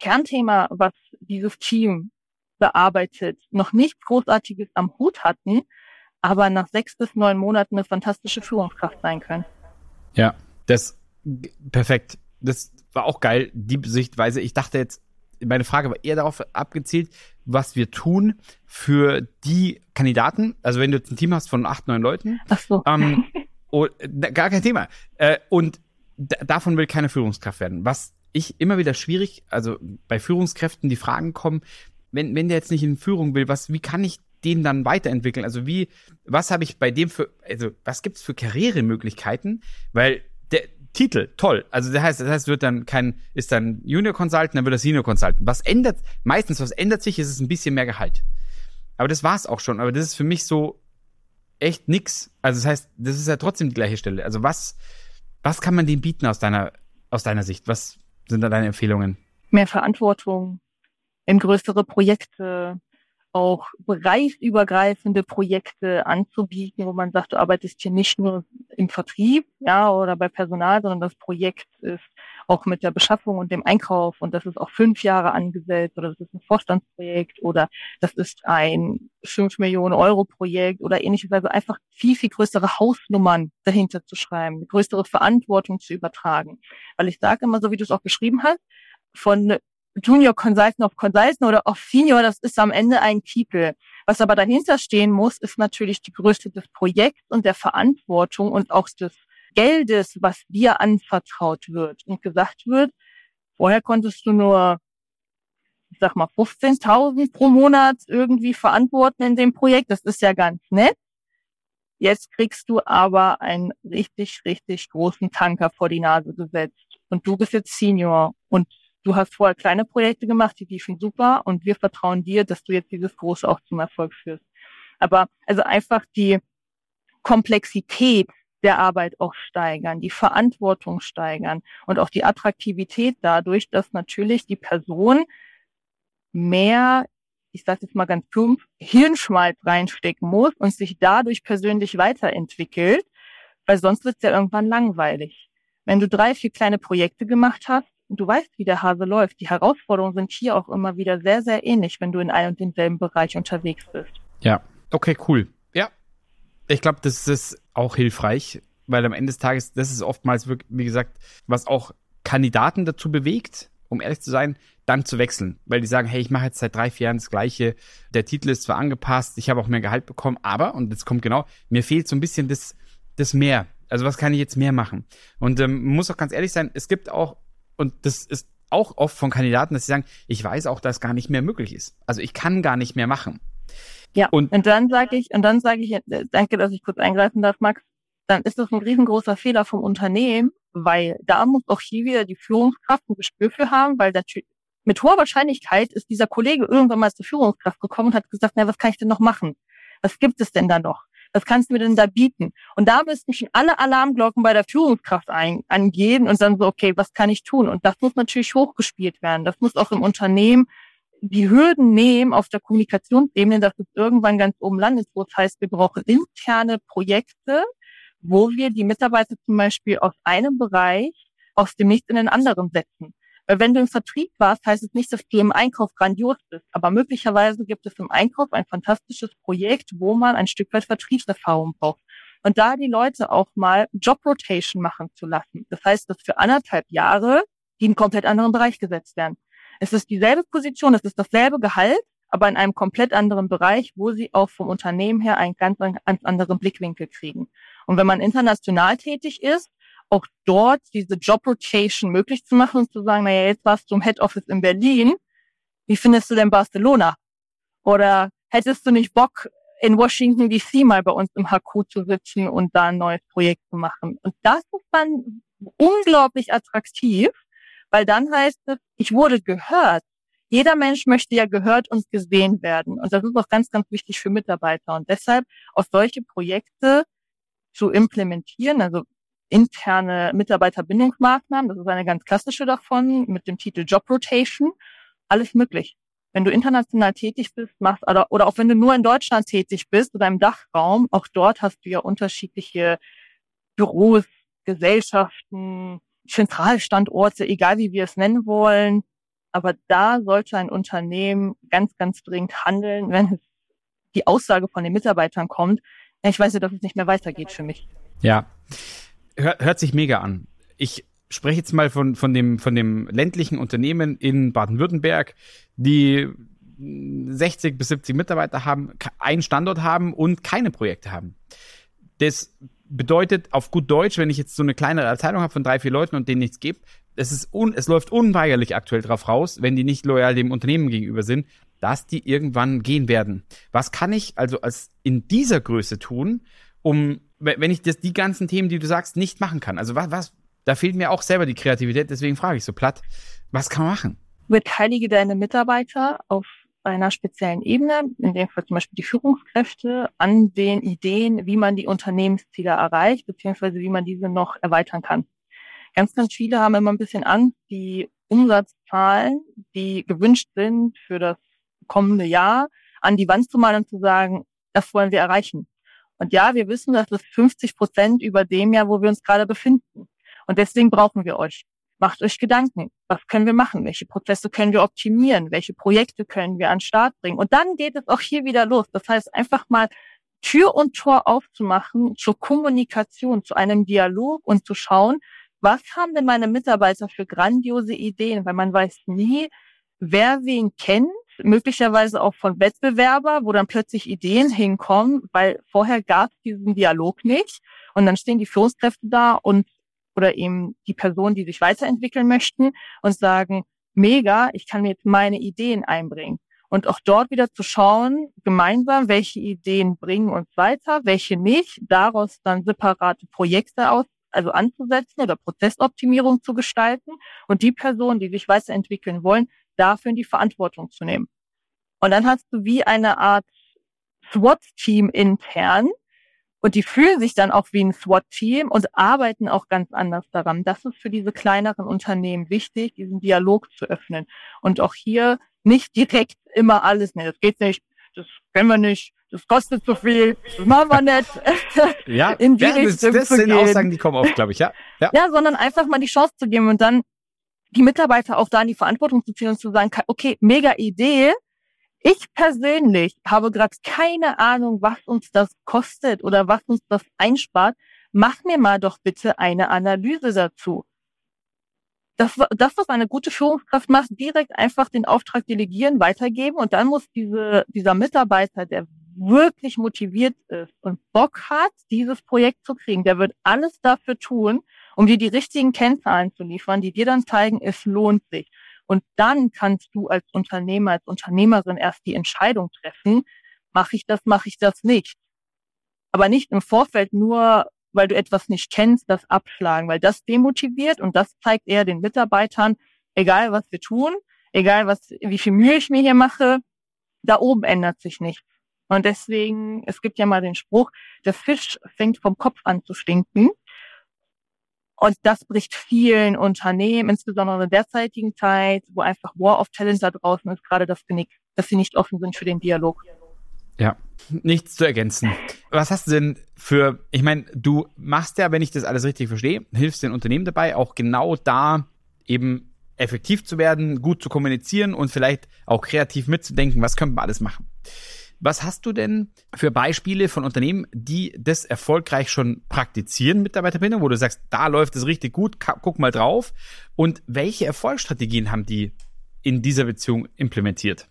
Kernthema, was dieses Team bearbeitet, noch nichts Großartiges am Hut hatten, aber nach sechs bis neun Monaten eine fantastische Führungskraft sein können. Ja, das perfekt. Das war auch geil, die Sichtweise. Ich dachte jetzt, meine Frage war eher darauf abgezielt, was wir tun für die Kandidaten. Also wenn du jetzt ein Team hast von acht, neun Leuten. Ach so. Ähm, [laughs] oh, gar kein Thema. Äh, und davon will keine Führungskraft werden. Was ich immer wieder schwierig, also bei Führungskräften die Fragen kommen, wenn, wenn der jetzt nicht in Führung will, was, wie kann ich den dann weiterentwickeln? Also wie, was habe ich bei dem für, also was gibt's für Karrieremöglichkeiten? Weil der, Titel, toll. Also das heißt, das heißt, wird dann kein, ist dann Junior Consultant, dann wird er Senior Consultant. Was ändert, meistens, was ändert sich, ist es ein bisschen mehr Gehalt. Aber das war's auch schon. Aber das ist für mich so echt nix. Also das heißt, das ist ja trotzdem die gleiche Stelle. Also was, was kann man dem bieten aus deiner, aus deiner Sicht? Was sind da deine Empfehlungen? Mehr Verantwortung, in größere Projekte, auch bereichsübergreifende Projekte anzubieten, wo man sagt, du arbeitest hier nicht nur im Vertrieb, ja, oder bei Personal, sondern das Projekt ist auch mit der Beschaffung und dem Einkauf und das ist auch fünf Jahre angesetzt oder das ist ein Vorstandsprojekt oder das ist ein fünf Millionen Euro Projekt oder ähnliches, also einfach viel, viel größere Hausnummern dahinter zu schreiben, größere Verantwortung zu übertragen. Weil ich sage immer, so wie du es auch beschrieben hast, von Junior Consultant auf Consultant oder auf Senior, das ist am Ende ein Titel. Was aber dahinter stehen muss, ist natürlich die Größe des Projekts und der Verantwortung und auch des Geldes, was dir anvertraut wird und gesagt wird, vorher konntest du nur, ich sag mal, 15.000 pro Monat irgendwie verantworten in dem Projekt. Das ist ja ganz nett. Jetzt kriegst du aber einen richtig, richtig großen Tanker vor die Nase gesetzt. Und du bist jetzt Senior und du hast vorher kleine Projekte gemacht, die liefen super und wir vertrauen dir, dass du jetzt dieses große auch zum Erfolg führst. Aber also einfach die Komplexität der Arbeit auch steigern, die Verantwortung steigern und auch die Attraktivität dadurch, dass natürlich die Person mehr, ich sage jetzt mal ganz plump, Hirnschmalz reinstecken muss und sich dadurch persönlich weiterentwickelt, weil sonst wird es ja irgendwann langweilig. Wenn du drei, vier kleine Projekte gemacht hast, du weißt, wie der Hase läuft. Die Herausforderungen sind hier auch immer wieder sehr, sehr ähnlich, wenn du in einem und demselben Bereich unterwegs bist. Ja, okay, cool. Ja, ich glaube, das ist auch hilfreich, weil am Ende des Tages, das ist oftmals, wirklich, wie gesagt, was auch Kandidaten dazu bewegt, um ehrlich zu sein, dann zu wechseln. Weil die sagen, hey, ich mache jetzt seit drei, vier Jahren das Gleiche. Der Titel ist zwar angepasst, ich habe auch mehr Gehalt bekommen, aber, und jetzt kommt genau, mir fehlt so ein bisschen das, das mehr. Also was kann ich jetzt mehr machen? Und ähm, muss auch ganz ehrlich sein, es gibt auch und das ist auch oft von Kandidaten, dass sie sagen, ich weiß auch, dass gar nicht mehr möglich ist. Also ich kann gar nicht mehr machen. Ja, und, und dann sage ich, und dann sage ich, äh, danke, dass ich kurz eingreifen darf, Max, dann ist das ein riesengroßer Fehler vom Unternehmen, weil da muss auch hier wieder die Führungskraft ein Gespür für haben, weil natürlich mit hoher Wahrscheinlichkeit ist dieser Kollege irgendwann mal zur Führungskraft gekommen und hat gesagt, na, was kann ich denn noch machen? Was gibt es denn da noch? Was kannst du mir denn da bieten? Und da müssten schon alle Alarmglocken bei der Führungskraft ein, angehen und dann so, okay, was kann ich tun? Und das muss natürlich hochgespielt werden. Das muss auch im Unternehmen die Hürden nehmen auf der Kommunikationsebene, dass es irgendwann ganz oben landet, wo es heißt, wir brauchen interne Projekte, wo wir die Mitarbeiter zum Beispiel aus einem Bereich aus dem Nichts in den anderen setzen. Wenn du im Vertrieb warst, heißt es nicht, dass du im Einkauf grandios bist. Aber möglicherweise gibt es im Einkauf ein fantastisches Projekt, wo man ein Stück weit Vertriebserfahrung braucht. Und da die Leute auch mal Job Rotation machen zu lassen. Das heißt, dass für anderthalb Jahre die in einen komplett anderen Bereich gesetzt werden. Es ist dieselbe Position, es ist dasselbe Gehalt, aber in einem komplett anderen Bereich, wo sie auch vom Unternehmen her einen ganz, ganz anderen Blickwinkel kriegen. Und wenn man international tätig ist, auch dort diese Job Rotation möglich zu machen und zu sagen, naja, jetzt warst du im Head Office in Berlin, wie findest du denn Barcelona? Oder hättest du nicht Bock, in Washington DC mal bei uns im HQ zu sitzen und da ein neues Projekt zu machen? Und das ist dann unglaublich attraktiv, weil dann heißt es, ich wurde gehört. Jeder Mensch möchte ja gehört und gesehen werden. Und das ist auch ganz, ganz wichtig für Mitarbeiter. Und deshalb auf solche Projekte zu implementieren, also interne Mitarbeiterbindungsmaßnahmen. Das ist eine ganz klassische davon mit dem Titel Job Rotation. Alles möglich. Wenn du international tätig bist, machst oder, oder auch wenn du nur in Deutschland tätig bist oder im Dachraum, auch dort hast du ja unterschiedliche Büros, Gesellschaften, Zentralstandorte, egal wie wir es nennen wollen. Aber da sollte ein Unternehmen ganz, ganz dringend handeln, wenn es die Aussage von den Mitarbeitern kommt. Ich weiß ja, dass es nicht mehr weitergeht für mich. Ja, hört, hört sich mega an. Ich spreche jetzt mal von, von, dem, von dem ländlichen Unternehmen in Baden-Württemberg, die 60 bis 70 Mitarbeiter haben, einen Standort haben und keine Projekte haben. Das bedeutet auf gut Deutsch, wenn ich jetzt so eine kleinere Abteilung habe von drei, vier Leuten und denen nichts gebe, es, ist un, es läuft unweigerlich aktuell drauf raus, wenn die nicht loyal dem Unternehmen gegenüber sind, dass die irgendwann gehen werden. Was kann ich also als in dieser Größe tun, um wenn ich das, die ganzen Themen, die du sagst, nicht machen kann? Also was, was, Da fehlt mir auch selber die Kreativität, deswegen frage ich so platt, was kann man machen? Beteilige deine Mitarbeiter auf einer speziellen Ebene, in dem Fall zum Beispiel die Führungskräfte, an den Ideen, wie man die Unternehmensziele erreicht, beziehungsweise wie man diese noch erweitern kann. Ganz, ganz viele haben immer ein bisschen Angst, die Umsatzzahlen, die gewünscht sind für das kommende Jahr, an die Wand zu malen und zu sagen, das wollen wir erreichen. Und ja, wir wissen, das ist 50 Prozent über dem Jahr, wo wir uns gerade befinden. Und deswegen brauchen wir euch. Macht euch Gedanken. Was können wir machen? Welche Prozesse können wir optimieren? Welche Projekte können wir an den Start bringen? Und dann geht es auch hier wieder los. Das heißt, einfach mal Tür und Tor aufzumachen zur Kommunikation, zu einem Dialog und zu schauen, was haben denn meine Mitarbeiter für grandiose Ideen? Weil man weiß nie, wer wen kennt, möglicherweise auch von Wettbewerber, wo dann plötzlich Ideen hinkommen, weil vorher gab es diesen Dialog nicht. Und dann stehen die Führungskräfte da und oder eben die Personen, die sich weiterentwickeln möchten und sagen, mega, ich kann mir jetzt meine Ideen einbringen. Und auch dort wieder zu schauen, gemeinsam, welche Ideen bringen uns weiter, welche nicht, daraus dann separate Projekte aus, also anzusetzen oder Prozessoptimierung zu gestalten und die Personen, die sich weiterentwickeln wollen, dafür in die Verantwortung zu nehmen. Und dann hast du wie eine Art SWAT-Team intern und die fühlen sich dann auch wie ein SWAT-Team und arbeiten auch ganz anders daran. Das ist für diese kleineren Unternehmen wichtig, diesen Dialog zu öffnen und auch hier nicht direkt immer alles, nee, das geht nicht, das können wir nicht, das kostet zu viel, das machen wir nicht. [laughs] ja, in die ja, Richtung das, das sind Aussagen, die kommen oft, glaube ich, ja. ja. Ja, sondern einfach mal die Chance zu geben und dann die Mitarbeiter auch da in die Verantwortung zu ziehen und zu sagen, okay, mega Idee. Ich persönlich habe gerade keine Ahnung, was uns das kostet oder was uns das einspart. Mach mir mal doch bitte eine Analyse dazu. Das, das, was eine gute Führungskraft macht, direkt einfach den Auftrag delegieren, weitergeben und dann muss diese, dieser Mitarbeiter, der wirklich motiviert ist und Bock hat, dieses Projekt zu kriegen, der wird alles dafür tun, um dir die richtigen Kennzahlen zu liefern, die dir dann zeigen, es lohnt sich. Und dann kannst du als Unternehmer, als Unternehmerin erst die Entscheidung treffen, mache ich das, mache ich das nicht. Aber nicht im Vorfeld nur, weil du etwas nicht kennst, das abschlagen, weil das demotiviert und das zeigt eher den Mitarbeitern, egal was wir tun, egal was, wie viel Mühe ich mir hier mache, da oben ändert sich nichts. Und deswegen, es gibt ja mal den Spruch, der Fisch fängt vom Kopf an zu stinken. Und das bricht vielen Unternehmen, insbesondere in der derzeitigen Zeit, wo einfach War of Talent da draußen ist, gerade das Genick, dass sie nicht offen sind für den Dialog. Ja, nichts zu ergänzen. Was hast du denn für, ich meine, du machst ja, wenn ich das alles richtig verstehe, hilfst den Unternehmen dabei, auch genau da eben effektiv zu werden, gut zu kommunizieren und vielleicht auch kreativ mitzudenken, was können wir alles machen. Was hast du denn für Beispiele von Unternehmen, die das erfolgreich schon praktizieren, Mitarbeiterbindung, wo du sagst, da läuft es richtig gut, guck mal drauf. Und welche Erfolgsstrategien haben die in dieser Beziehung implementiert?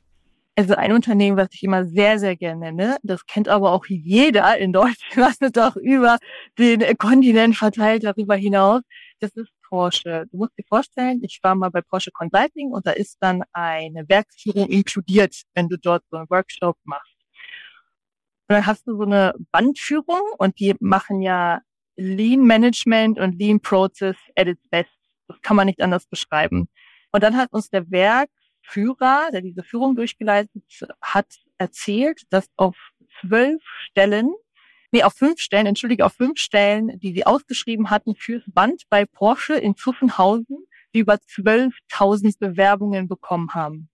Also ein Unternehmen, was ich immer sehr, sehr gerne nenne, das kennt aber auch jeder in Deutschland, [laughs] was ist auch über den Kontinent verteilt darüber hinaus. Das ist Porsche. Du musst dir vorstellen, ich war mal bei Porsche Consulting und da ist dann eine Werksführung inkludiert, wenn du dort so einen Workshop machst. Und dann hast du so eine Bandführung und die machen ja Lean Management und Lean Process at its best. Das kann man nicht anders beschreiben. Und dann hat uns der Werkführer, der diese Führung durchgeleitet hat, erzählt, dass auf zwölf Stellen, nee, auf fünf Stellen, entschuldige, auf fünf Stellen, die sie ausgeschrieben hatten fürs Band bei Porsche in Zuffenhausen, die über 12.000 Bewerbungen bekommen haben.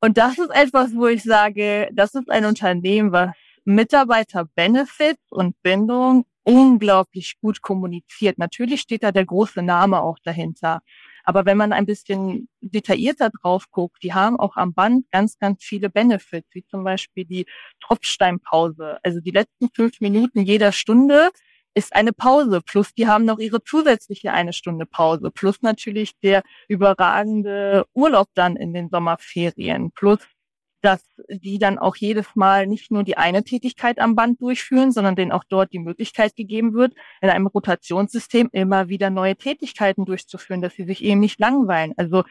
Und das ist etwas, wo ich sage, das ist ein Unternehmen, was Mitarbeiter-Benefits und Bindung unglaublich gut kommuniziert. Natürlich steht da der große Name auch dahinter. Aber wenn man ein bisschen detaillierter drauf guckt, die haben auch am Band ganz, ganz viele Benefits, wie zum Beispiel die Tropfsteinpause. Also die letzten fünf Minuten jeder Stunde ist eine Pause. Plus die haben noch ihre zusätzliche eine Stunde Pause. Plus natürlich der überragende Urlaub dann in den Sommerferien. Plus dass die dann auch jedes Mal nicht nur die eine Tätigkeit am Band durchführen, sondern denen auch dort die Möglichkeit gegeben wird, in einem Rotationssystem immer wieder neue Tätigkeiten durchzuführen, dass sie sich eben nicht langweilen. Also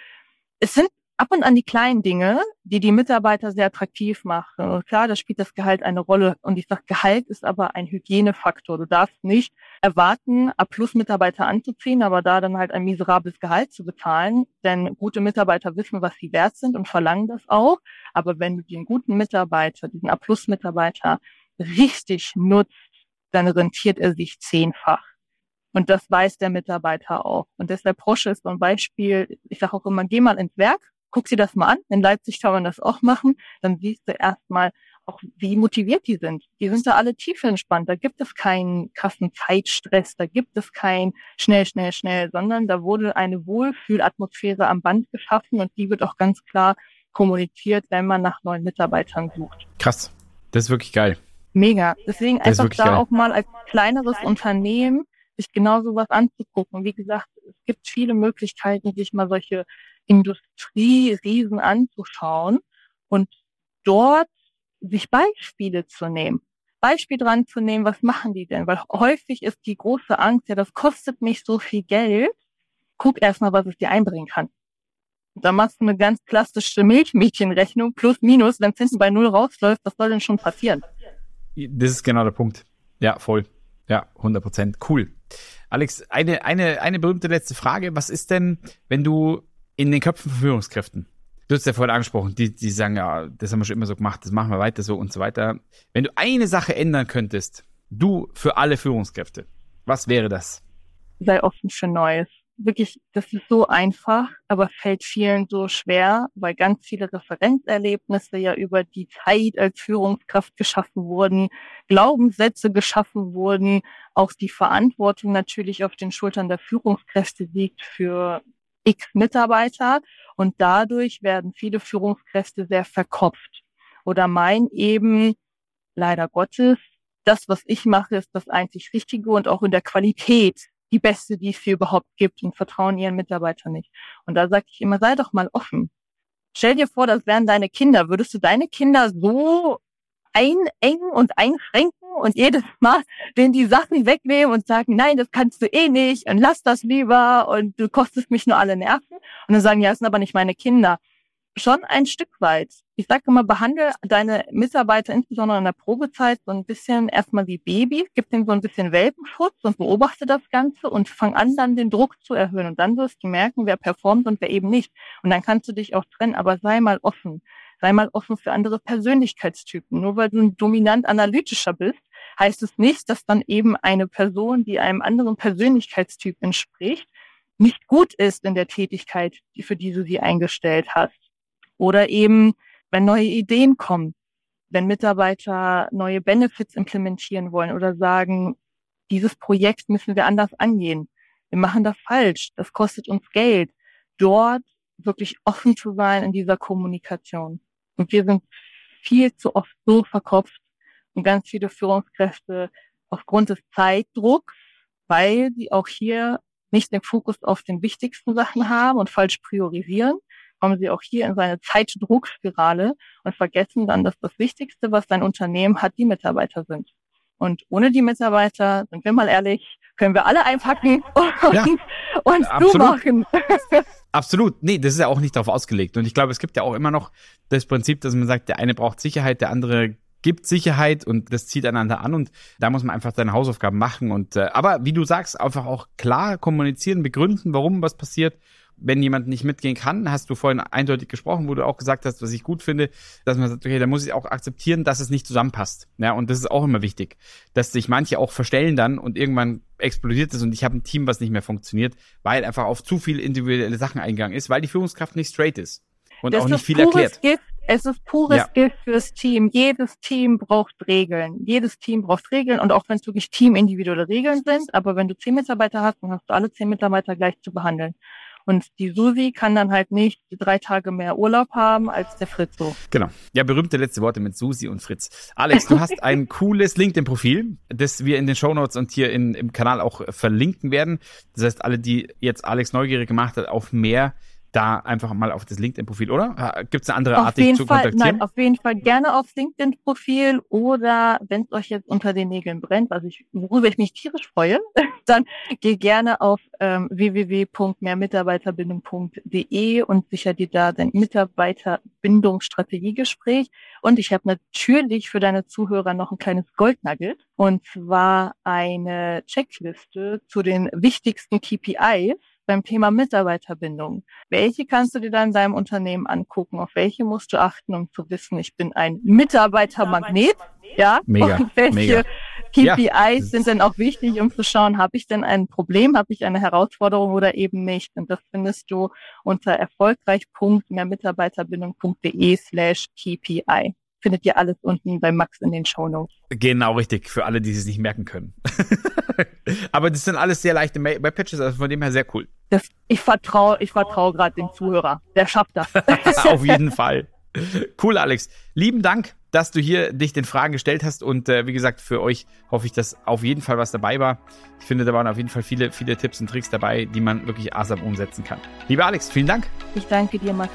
es sind ab und an die kleinen Dinge, die die Mitarbeiter sehr attraktiv machen. Und klar, da spielt das Gehalt eine Rolle. Und ich sage, Gehalt ist aber ein Hygienefaktor. Du darfst nicht erwarten, A-Plus-Mitarbeiter anzuziehen, aber da dann halt ein miserables Gehalt zu bezahlen. Denn gute Mitarbeiter wissen, was sie wert sind und verlangen das auch. Aber wenn du den guten Mitarbeiter, diesen A-Plus-Mitarbeiter richtig nutzt, dann rentiert er sich zehnfach. Und das weiß der Mitarbeiter auch. Und deshalb Porsche ist so ein Beispiel. Ich sage auch immer, geh mal ins Werk, guck dir das mal an. In Leipzig kann man das auch machen. Dann siehst du erstmal auch, wie motiviert die sind. Die sind da alle tief entspannt. Da gibt es keinen krassen Zeitstress. Da gibt es kein schnell, schnell, schnell, sondern da wurde eine Wohlfühlatmosphäre am Band geschaffen und die wird auch ganz klar kommuniziert, wenn man nach neuen Mitarbeitern sucht. Krass. Das ist wirklich geil. Mega. Deswegen einfach da geil. auch mal als kleineres Unternehmen sich genau sowas anzugucken. Wie gesagt, es gibt viele Möglichkeiten, sich mal solche Industrieriesen anzuschauen und dort sich Beispiele zu nehmen. Beispiel dran zu nehmen, was machen die denn? Weil häufig ist die große Angst, ja, das kostet mich so viel Geld. Guck erstmal, was es dir einbringen kann. Da machst du eine ganz klassische Milchmädchenrechnung, plus minus, wenn es hinten bei null rausläuft, was soll denn schon passieren? Das ist genau der Punkt. Ja, voll. Ja, 100 Prozent. Cool. Alex, eine, eine, eine berühmte letzte Frage. Was ist denn, wenn du in den Köpfen von Führungskräften, du hast ja vorhin angesprochen, die, die sagen, ja, das haben wir schon immer so gemacht, das machen wir weiter so und so weiter. Wenn du eine Sache ändern könntest, du für alle Führungskräfte, was wäre das? Sei offen für Neues wirklich, das ist so einfach, aber fällt vielen so schwer, weil ganz viele Referenzerlebnisse ja über die Zeit als Führungskraft geschaffen wurden, Glaubenssätze geschaffen wurden, auch die Verantwortung natürlich auf den Schultern der Führungskräfte liegt für x Mitarbeiter und dadurch werden viele Führungskräfte sehr verkopft oder meinen eben, leider Gottes, das, was ich mache, ist das einzig Richtige und auch in der Qualität die beste, die es hier überhaupt gibt und vertrauen ihren Mitarbeitern nicht. Und da sage ich immer, sei doch mal offen. Stell dir vor, das wären deine Kinder. Würdest du deine Kinder so einengen und einschränken und jedes Mal denen die Sachen wegnehmen und sagen, nein, das kannst du eh nicht und lass das lieber und du kostest mich nur alle Nerven. Und dann sagen, ja, das sind aber nicht meine Kinder schon ein Stück weit. Ich sage immer, behandle deine Mitarbeiter insbesondere in der Probezeit so ein bisschen erstmal wie Babys, gib denen so ein bisschen Welpenschutz und beobachte das Ganze und fang an, dann den Druck zu erhöhen. Und dann wirst du merken, wer performt und wer eben nicht. Und dann kannst du dich auch trennen, aber sei mal offen. Sei mal offen für andere Persönlichkeitstypen. Nur weil du ein dominant analytischer bist, heißt es nicht, dass dann eben eine Person, die einem anderen Persönlichkeitstyp entspricht, nicht gut ist in der Tätigkeit, für die du sie eingestellt hast. Oder eben, wenn neue Ideen kommen, wenn Mitarbeiter neue Benefits implementieren wollen oder sagen, dieses Projekt müssen wir anders angehen. Wir machen das falsch. Das kostet uns Geld. Dort wirklich offen zu sein in dieser Kommunikation. Und wir sind viel zu oft so verkopft und ganz viele Führungskräfte aufgrund des Zeitdrucks, weil sie auch hier nicht den Fokus auf den wichtigsten Sachen haben und falsch priorisieren, kommen sie auch hier in seine Zeitdruckspirale und vergessen dann, dass das Wichtigste, was dein Unternehmen hat, die Mitarbeiter sind. Und ohne die Mitarbeiter, sind wir mal ehrlich, können wir alle einpacken und ja, uns zumachen. [laughs] Absolut. Nee, das ist ja auch nicht darauf ausgelegt. Und ich glaube, es gibt ja auch immer noch das Prinzip, dass man sagt, der eine braucht Sicherheit, der andere gibt Sicherheit und das zieht einander an und da muss man einfach seine Hausaufgaben machen und äh, aber wie du sagst, einfach auch klar kommunizieren, begründen, warum was passiert wenn jemand nicht mitgehen kann, hast du vorhin eindeutig gesprochen, wo du auch gesagt hast, was ich gut finde, dass man sagt, okay, da muss ich auch akzeptieren, dass es nicht zusammenpasst. Ja, und das ist auch immer wichtig, dass sich manche auch verstellen dann und irgendwann explodiert es und ich habe ein Team, was nicht mehr funktioniert, weil einfach auf zu viel individuelle Sachen eingegangen ist, weil die Führungskraft nicht straight ist und das auch nicht viel erklärt. Gift. Es ist pures ja. Gift fürs Team. Jedes Team braucht Regeln. Jedes Team braucht Regeln und auch wenn es wirklich teamindividuelle Regeln sind, aber wenn du zehn Mitarbeiter hast, dann hast du alle zehn Mitarbeiter gleich zu behandeln. Und die Susi kann dann halt nicht drei Tage mehr Urlaub haben als der Fritz so. Genau. Ja, berühmte letzte Worte mit Susi und Fritz. Alex, du hast ein [laughs] cooles LinkedIn-Profil, das wir in den Shownotes und hier in, im Kanal auch verlinken werden. Das heißt, alle, die jetzt Alex neugierig gemacht hat auf mehr, da einfach mal auf das LinkedIn-Profil, oder? Gibt es eine andere Art, dich zu Fall, kontaktieren? Nein, auf jeden Fall gerne aufs LinkedIn-Profil oder wenn es euch jetzt unter den Nägeln brennt, was ich, worüber ich mich tierisch freue, [laughs] dann geh gerne auf ähm, www.mehrmitarbeiterbindung.de und sicher dir da dein Mitarbeiterbindungsstrategiegespräch. Und ich habe natürlich für deine Zuhörer noch ein kleines Goldnugget und zwar eine Checkliste zu den wichtigsten KPIs beim Thema Mitarbeiterbindung. Welche kannst du dir dann in deinem Unternehmen angucken? Auf welche musst du achten, um zu wissen, ich bin ein Mitarbeitermagnet? Ja, mega, und welche mega. KPIs Ja. sind denn auch wichtig, um zu schauen, habe ich denn ein Problem, habe ich eine Herausforderung oder eben nicht? Und das findest du unter erfolgreich.mehrmitarbeiterbindung.de slash KPI. Findet ihr alles unten bei Max in den Shownotes. Genau, richtig. Für alle, die es nicht merken können. [laughs] Aber das sind alles sehr leichte Webpages, also von dem her sehr cool. Das, ich vertraue, ich vertraue gerade dem Zuhörer. Der schafft das. [laughs] Auf jeden Fall. Cool, Alex. Lieben Dank, dass du hier dich den Fragen gestellt hast. Und äh, wie gesagt, für euch hoffe ich, dass auf jeden Fall was dabei war. Ich finde, da waren auf jeden Fall viele, viele Tipps und Tricks dabei, die man wirklich asam umsetzen kann. Lieber Alex, vielen Dank. Ich danke dir, Max.